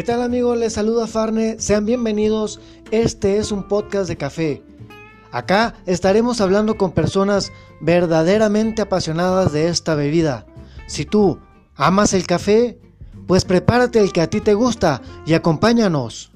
¿Qué tal amigos? Les saluda Farne, sean bienvenidos, este es un podcast de café. Acá estaremos hablando con personas verdaderamente apasionadas de esta bebida. Si tú amas el café, pues prepárate el que a ti te gusta y acompáñanos.